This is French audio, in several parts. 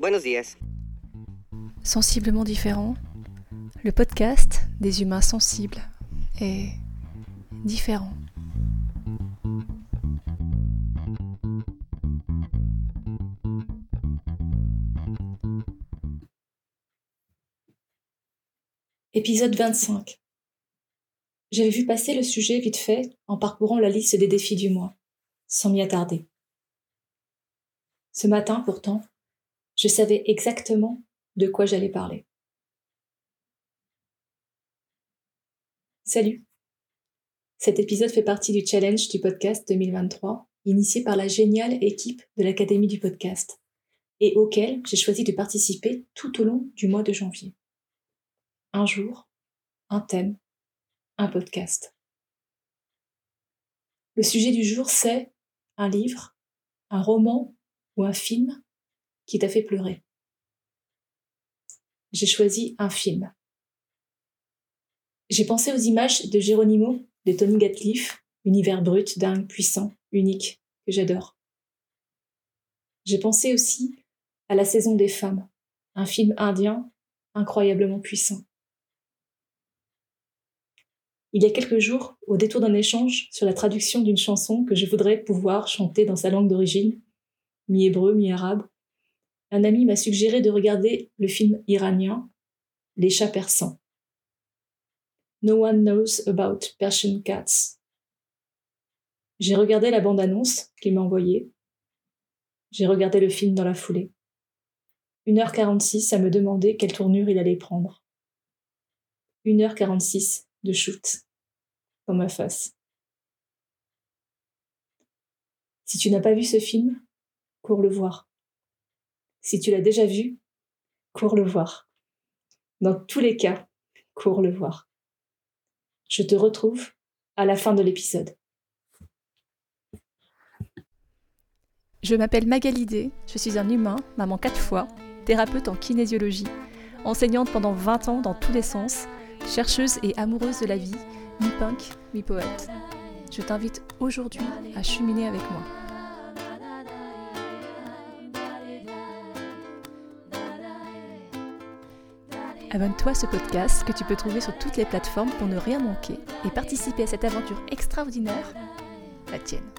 Buenos días. Sensiblement différent, le podcast des humains sensibles est différent. Épisode 25. J'avais vu passer le sujet vite fait en parcourant la liste des défis du mois, sans m'y attarder. Ce matin, pourtant, je savais exactement de quoi j'allais parler. Salut Cet épisode fait partie du challenge du podcast 2023, initié par la géniale équipe de l'Académie du podcast, et auquel j'ai choisi de participer tout au long du mois de janvier. Un jour, un thème, un podcast. Le sujet du jour, c'est un livre, un roman ou un film qui t'a fait pleurer J'ai choisi un film. J'ai pensé aux images de Geronimo, de Tony Gatliff, univers brut, dingue, puissant, unique, que j'adore. J'ai pensé aussi à La saison des femmes, un film indien incroyablement puissant. Il y a quelques jours, au détour d'un échange sur la traduction d'une chanson que je voudrais pouvoir chanter dans sa langue d'origine, mi-hébreu, mi-arabe, un ami m'a suggéré de regarder le film iranien Les chats persans. No one knows about Persian cats. J'ai regardé la bande-annonce qu'il m'a envoyée. J'ai regardé le film dans la foulée. 1h46 à me demander quelle tournure il allait prendre. 1h46 de shoot dans ma face. Si tu n'as pas vu ce film, cours le voir. Si tu l'as déjà vu, cours le voir. Dans tous les cas, cours le voir. Je te retrouve à la fin de l'épisode. Je m'appelle Magalidé, je suis un humain, maman quatre fois, thérapeute en kinésiologie, enseignante pendant 20 ans dans tous les sens, chercheuse et amoureuse de la vie, mi-punk, mi-poète. Je t'invite aujourd'hui à cheminer avec moi. Abonne-toi à ce podcast que tu peux trouver sur toutes les plateformes pour ne rien manquer et participer à cette aventure extraordinaire, la tienne.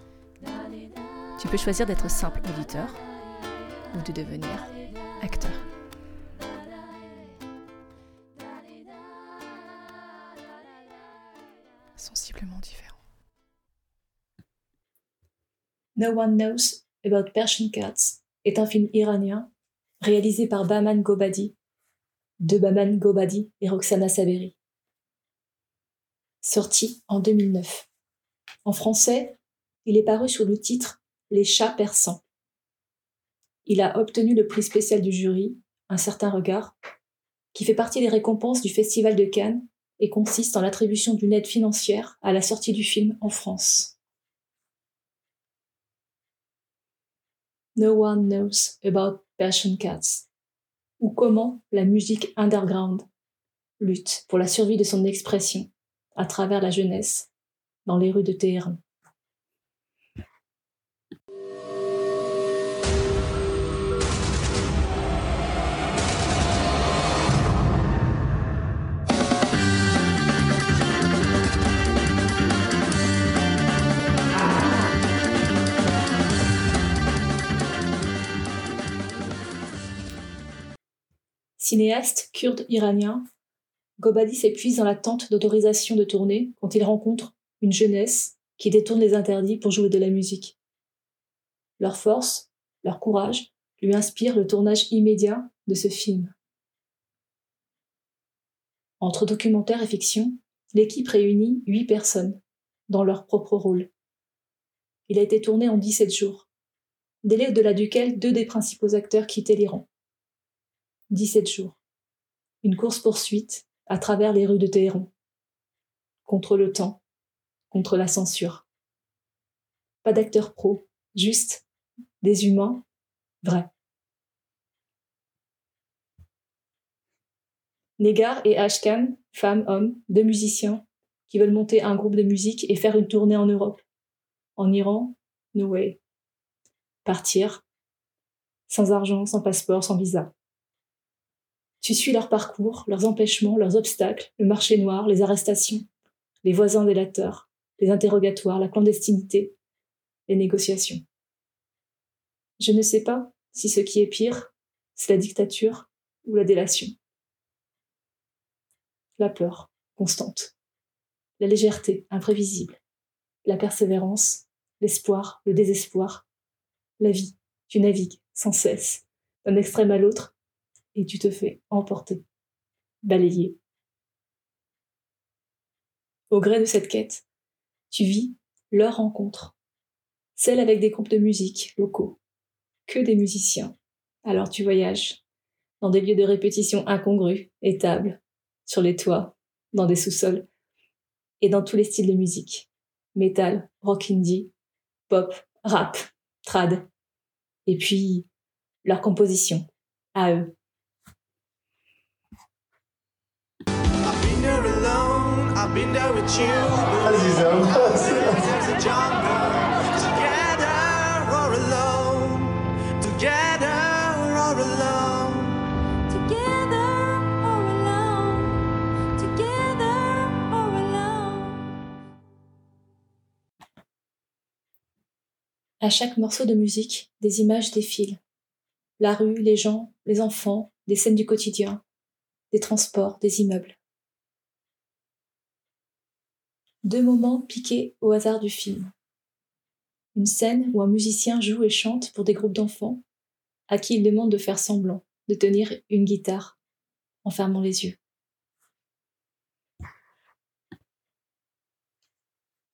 Tu peux choisir d'être simple auditeur ou de devenir acteur. Sensiblement différent. No One Knows About Persian Cats est un film iranien réalisé par Bahman Gobadi de Baman Gobadi et Roxana Saberi. Sorti en 2009. En français, il est paru sous le titre Les chats persans. Il a obtenu le prix spécial du jury, Un certain regard, qui fait partie des récompenses du Festival de Cannes et consiste en l'attribution d'une aide financière à la sortie du film en France. No one knows about Passion Cats ou comment la musique underground lutte pour la survie de son expression à travers la jeunesse dans les rues de Téhéran. Cinéaste kurde iranien, Gobadi s'épuise dans l'attente d'autorisation de tourner quand il rencontre une jeunesse qui détourne les interdits pour jouer de la musique. Leur force, leur courage lui inspirent le tournage immédiat de ce film. Entre documentaire et fiction, l'équipe réunit huit personnes, dans leur propre rôle. Il a été tourné en 17 jours, délai au-delà duquel deux des principaux acteurs quittaient l'Iran. 17 jours. Une course-poursuite à travers les rues de Téhéran. Contre le temps, contre la censure. Pas d'acteurs pro, juste des humains vrais. Negar et Ashkan, femmes, hommes, deux musiciens, qui veulent monter un groupe de musique et faire une tournée en Europe. En Iran, no way. Partir, sans argent, sans passeport, sans visa. Tu suis leur parcours, leurs empêchements, leurs obstacles, le marché noir, les arrestations, les voisins délateurs, les interrogatoires, la clandestinité, les négociations. Je ne sais pas si ce qui est pire, c'est la dictature ou la délation. La peur, constante. La légèreté, imprévisible. La persévérance, l'espoir, le désespoir. La vie, tu navigues sans cesse, d'un extrême à l'autre, et tu te fais emporter, balayer. Au gré de cette quête, tu vis leur rencontre, celle avec des groupes de musique locaux, que des musiciens. Alors tu voyages dans des lieux de répétition incongrus, étables, sur les toits, dans des sous-sols, et dans tous les styles de musique. Metal, rock indie, pop, rap, trad. Et puis, leur composition, à eux. À chaque morceau de musique, des images défilent. La rue, les gens, les enfants, des scènes du quotidien, des transports, des immeubles. Deux moments piqués au hasard du film. Une scène où un musicien joue et chante pour des groupes d'enfants à qui il demande de faire semblant, de tenir une guitare en fermant les yeux.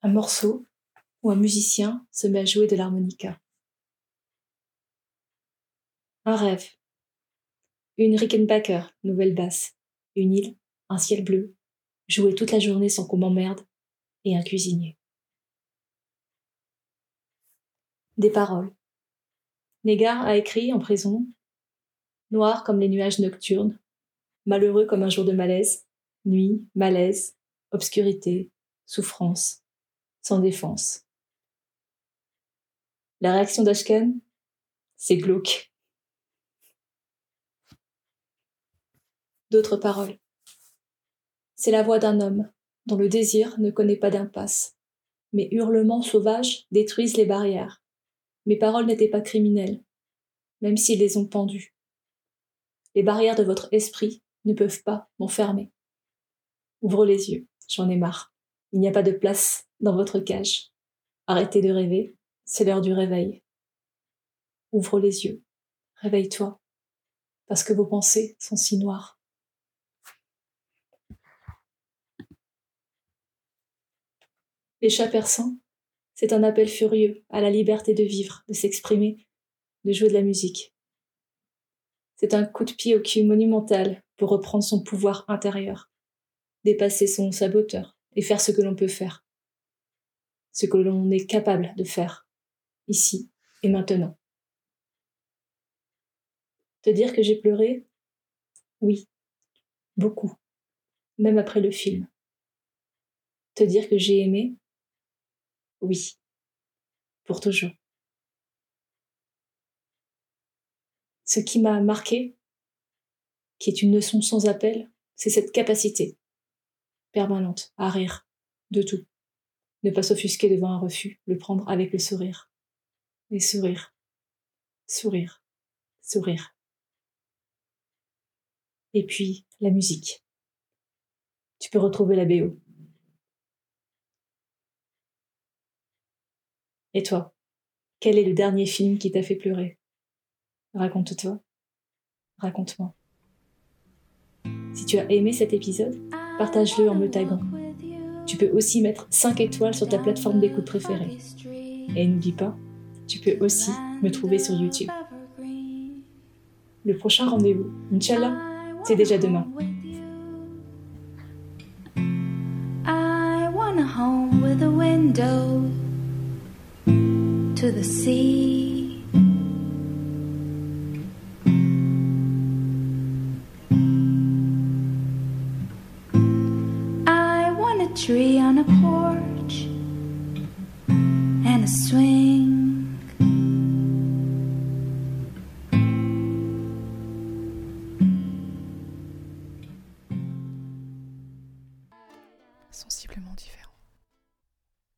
Un morceau où un musicien se met à jouer de l'harmonica. Un rêve. Une Rickenbacker, nouvelle basse. Une île, un ciel bleu, jouer toute la journée sans qu'on m'emmerde, et un cuisinier. Des paroles. Négar a écrit en prison, noir comme les nuages nocturnes, malheureux comme un jour de malaise, nuit, malaise, obscurité, souffrance, sans défense. La réaction d'Ashken, c'est glauque. D'autres paroles. C'est la voix d'un homme dont le désir ne connaît pas d'impasse. Mes hurlements sauvages détruisent les barrières. Mes paroles n'étaient pas criminelles, même s'ils les ont pendues. Les barrières de votre esprit ne peuvent pas m'enfermer. Ouvre les yeux, j'en ai marre. Il n'y a pas de place dans votre cage. Arrêtez de rêver, c'est l'heure du réveil. Ouvre les yeux. Réveille-toi. Parce que vos pensées sont si noires. Les chats persans, c'est un appel furieux à la liberté de vivre, de s'exprimer, de jouer de la musique. C'est un coup de pied au cul monumental pour reprendre son pouvoir intérieur, dépasser son saboteur et faire ce que l'on peut faire, ce que l'on est capable de faire ici et maintenant. Te dire que j'ai pleuré? Oui, beaucoup, même après le film. Te dire que j'ai aimé? Oui, pour toujours. Ce qui m'a marqué, qui est une leçon sans appel, c'est cette capacité permanente à rire de tout. Ne pas s'offusquer devant un refus, le prendre avec le sourire et sourire, sourire, sourire. Et puis la musique. Tu peux retrouver la BO. Et toi, quel est le dernier film qui t'a fait pleurer? Raconte-toi. Raconte-moi. Si tu as aimé cet épisode, partage-le en me taguant. Tu peux aussi mettre 5 étoiles sur ta plateforme d'écoute préférée. Et n'oublie pas, tu peux aussi me trouver sur YouTube. Le prochain rendez-vous, Inch'Allah, c'est déjà demain. To the sea. I want a tree on a porch and a swing.